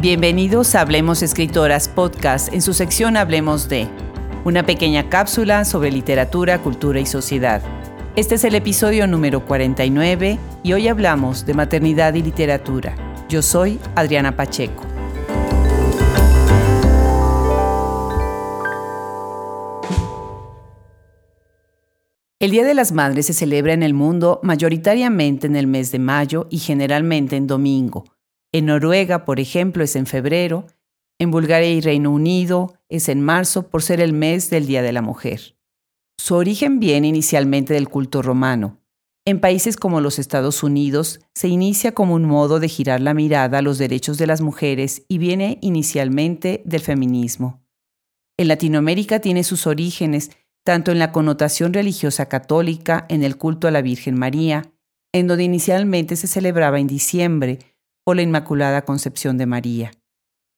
Bienvenidos a Hablemos Escritoras Podcast en su sección Hablemos de, una pequeña cápsula sobre literatura, cultura y sociedad. Este es el episodio número 49 y hoy hablamos de maternidad y literatura. Yo soy Adriana Pacheco. El Día de las Madres se celebra en el mundo mayoritariamente en el mes de mayo y generalmente en domingo en Noruega, por ejemplo, es en febrero. En Bulgaria y Reino Unido es en marzo por ser el mes del Día de la Mujer. Su origen viene inicialmente del culto romano. En países como los Estados Unidos se inicia como un modo de girar la mirada a los derechos de las mujeres y viene inicialmente del feminismo. En Latinoamérica tiene sus orígenes tanto en la connotación religiosa católica, en el culto a la Virgen María, en donde inicialmente se celebraba en diciembre, la Inmaculada Concepción de María.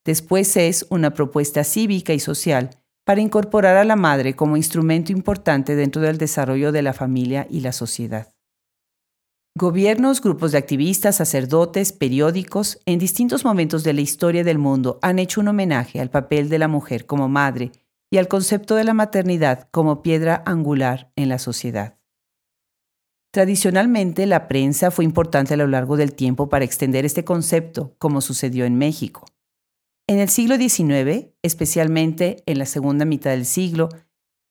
Después es una propuesta cívica y social para incorporar a la madre como instrumento importante dentro del desarrollo de la familia y la sociedad. Gobiernos, grupos de activistas, sacerdotes, periódicos, en distintos momentos de la historia del mundo han hecho un homenaje al papel de la mujer como madre y al concepto de la maternidad como piedra angular en la sociedad. Tradicionalmente, la prensa fue importante a lo largo del tiempo para extender este concepto, como sucedió en México. En el siglo XIX, especialmente en la segunda mitad del siglo,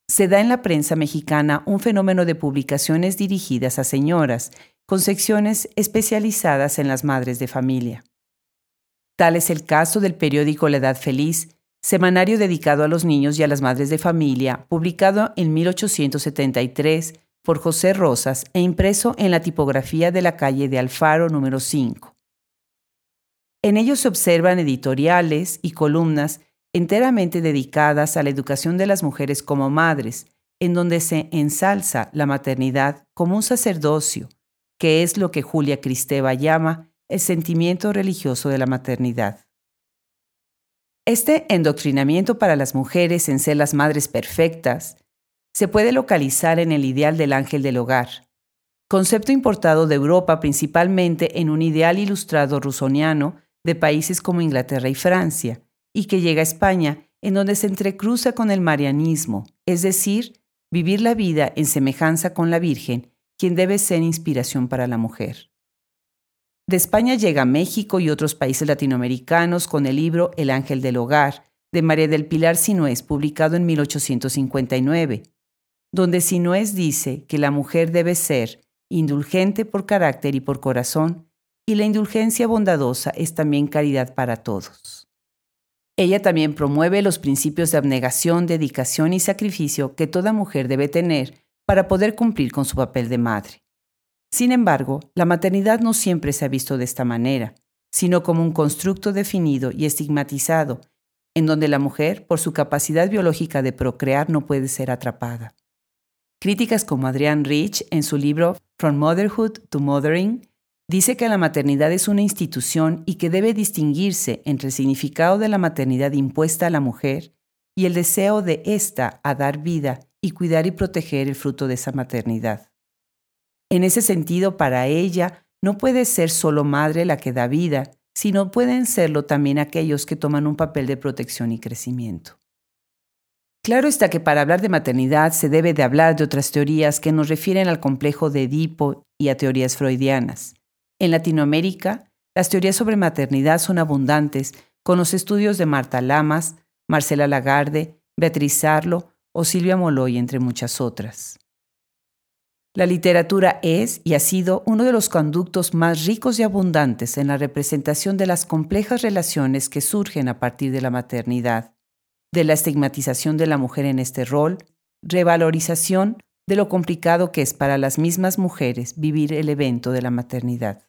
se da en la prensa mexicana un fenómeno de publicaciones dirigidas a señoras, con secciones especializadas en las madres de familia. Tal es el caso del periódico La Edad Feliz, semanario dedicado a los niños y a las madres de familia, publicado en 1873 por José Rosas e impreso en la tipografía de la calle de Alfaro número 5. En ellos se observan editoriales y columnas enteramente dedicadas a la educación de las mujeres como madres, en donde se ensalza la maternidad como un sacerdocio, que es lo que Julia Cristeva llama el sentimiento religioso de la maternidad. Este endoctrinamiento para las mujeres en ser las madres perfectas se puede localizar en el ideal del ángel del hogar, concepto importado de Europa principalmente en un ideal ilustrado rusoniano de países como Inglaterra y Francia, y que llega a España en donde se entrecruza con el marianismo, es decir, vivir la vida en semejanza con la Virgen, quien debe ser inspiración para la mujer. De España llega a México y otros países latinoamericanos con el libro El Ángel del Hogar, de María del Pilar Sinués, publicado en 1859, donde Sinoés dice que la mujer debe ser indulgente por carácter y por corazón, y la indulgencia bondadosa es también caridad para todos. Ella también promueve los principios de abnegación, dedicación y sacrificio que toda mujer debe tener para poder cumplir con su papel de madre. Sin embargo, la maternidad no siempre se ha visto de esta manera, sino como un constructo definido y estigmatizado, en donde la mujer, por su capacidad biológica de procrear, no puede ser atrapada. Críticas como Adrián Rich, en su libro From Motherhood to Mothering, dice que la maternidad es una institución y que debe distinguirse entre el significado de la maternidad impuesta a la mujer y el deseo de ésta a dar vida y cuidar y proteger el fruto de esa maternidad. En ese sentido, para ella, no puede ser solo madre la que da vida, sino pueden serlo también aquellos que toman un papel de protección y crecimiento. Claro está que para hablar de maternidad se debe de hablar de otras teorías que nos refieren al complejo de Edipo y a teorías freudianas. En Latinoamérica, las teorías sobre maternidad son abundantes, con los estudios de Marta Lamas, Marcela Lagarde, Beatriz Arlo o Silvia Moloy, entre muchas otras. La literatura es y ha sido uno de los conductos más ricos y abundantes en la representación de las complejas relaciones que surgen a partir de la maternidad de la estigmatización de la mujer en este rol, revalorización de lo complicado que es para las mismas mujeres vivir el evento de la maternidad.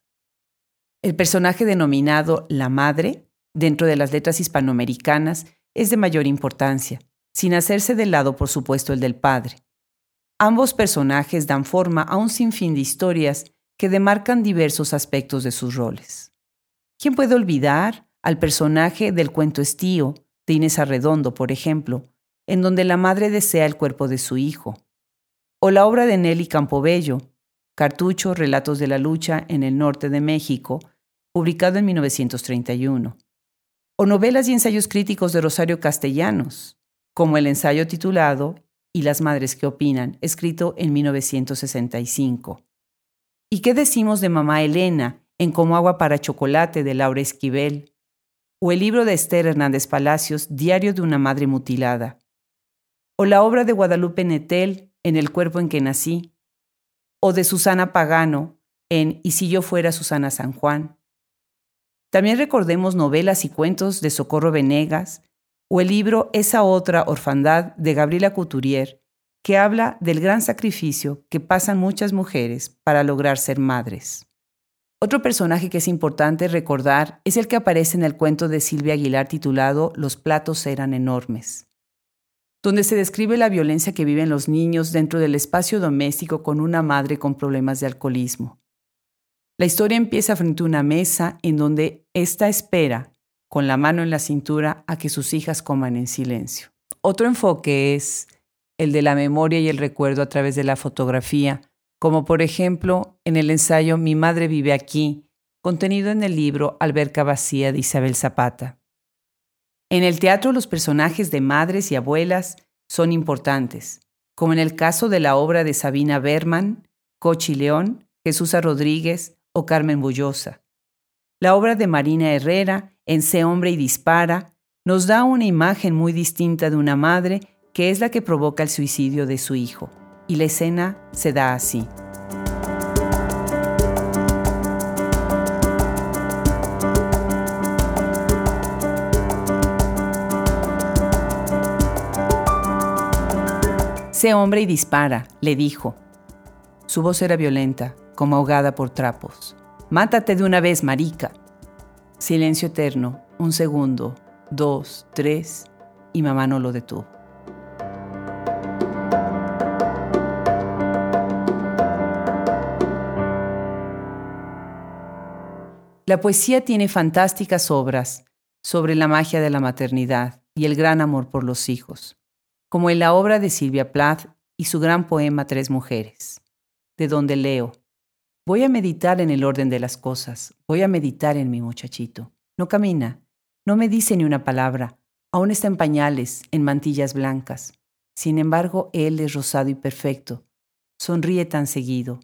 El personaje denominado la madre, dentro de las letras hispanoamericanas, es de mayor importancia, sin hacerse de lado, por supuesto, el del padre. Ambos personajes dan forma a un sinfín de historias que demarcan diversos aspectos de sus roles. ¿Quién puede olvidar al personaje del cuento estío, de Inés Arredondo, por ejemplo, en donde la madre desea el cuerpo de su hijo. O la obra de Nelly Campobello, Cartucho, Relatos de la Lucha en el norte de México, publicado en 1931. o novelas y ensayos críticos de Rosario Castellanos, como el ensayo titulado Y las madres que opinan, escrito en 1965. ¿Y qué decimos de Mamá Elena en Como agua para chocolate de Laura Esquivel? O el libro de Esther Hernández Palacios, Diario de una madre mutilada. O la obra de Guadalupe Netel, En el cuerpo en que nací. O de Susana Pagano, en Y si yo fuera Susana San Juan. También recordemos novelas y cuentos de Socorro Venegas o el libro Esa otra orfandad de Gabriela Couturier, que habla del gran sacrificio que pasan muchas mujeres para lograr ser madres. Otro personaje que es importante recordar es el que aparece en el cuento de Silvia Aguilar titulado Los platos eran enormes, donde se describe la violencia que viven los niños dentro del espacio doméstico con una madre con problemas de alcoholismo. La historia empieza frente a una mesa en donde ésta espera, con la mano en la cintura, a que sus hijas coman en silencio. Otro enfoque es el de la memoria y el recuerdo a través de la fotografía, como por ejemplo en el ensayo Mi madre vive aquí, contenido en el libro Alberca vacía de Isabel Zapata. En el teatro los personajes de madres y abuelas son importantes, como en el caso de la obra de Sabina Berman, Cochi León, Jesús Rodríguez o Carmen Bullosa. La obra de Marina Herrera, en Se hombre y dispara, nos da una imagen muy distinta de una madre que es la que provoca el suicidio de su hijo, y la escena se da así. Sé hombre y dispara, le dijo. Su voz era violenta, como ahogada por trapos. Mátate de una vez, marica. Silencio eterno, un segundo, dos, tres, y mamá no lo detuvo. La poesía tiene fantásticas obras sobre la magia de la maternidad y el gran amor por los hijos, como en la obra de Silvia Plath y su gran poema Tres Mujeres, de donde leo, Voy a meditar en el orden de las cosas, voy a meditar en mi muchachito. No camina, no me dice ni una palabra, aún está en pañales, en mantillas blancas. Sin embargo, él es rosado y perfecto. Sonríe tan seguido.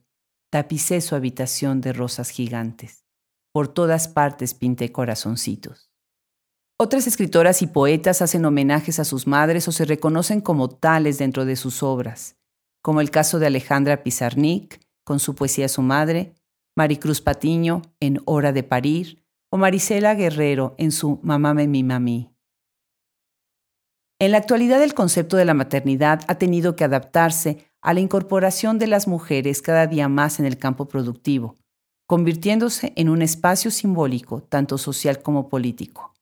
Tapicé su habitación de rosas gigantes. Por todas partes pinté corazoncitos. Otras escritoras y poetas hacen homenajes a sus madres o se reconocen como tales dentro de sus obras, como el caso de Alejandra Pizarnik, con su poesía Su Madre, Maricruz Patiño en Hora de Parir o Marisela Guerrero en su Mamame mi mami. En la actualidad el concepto de la maternidad ha tenido que adaptarse a la incorporación de las mujeres cada día más en el campo productivo, convirtiéndose en un espacio simbólico tanto social como político.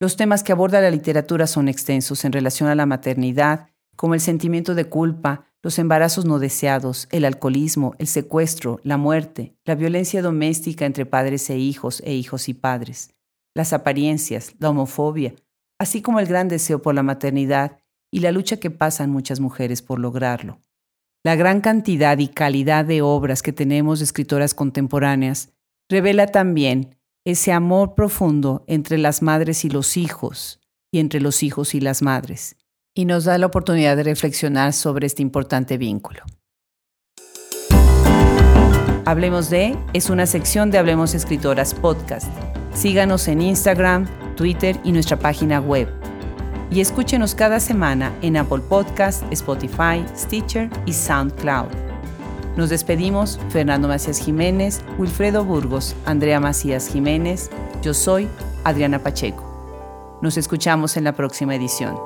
Los temas que aborda la literatura son extensos en relación a la maternidad, como el sentimiento de culpa, los embarazos no deseados, el alcoholismo, el secuestro, la muerte, la violencia doméstica entre padres e hijos e hijos y padres, las apariencias, la homofobia, así como el gran deseo por la maternidad y la lucha que pasan muchas mujeres por lograrlo. La gran cantidad y calidad de obras que tenemos de escritoras contemporáneas revela también ese amor profundo entre las madres y los hijos y entre los hijos y las madres y nos da la oportunidad de reflexionar sobre este importante vínculo. Hablemos de es una sección de Hablemos Escritoras Podcast. Síganos en Instagram, Twitter y nuestra página web. Y escúchenos cada semana en Apple Podcast, Spotify, Stitcher y SoundCloud. Nos despedimos Fernando Macías Jiménez, Wilfredo Burgos, Andrea Macías Jiménez. Yo soy Adriana Pacheco. Nos escuchamos en la próxima edición.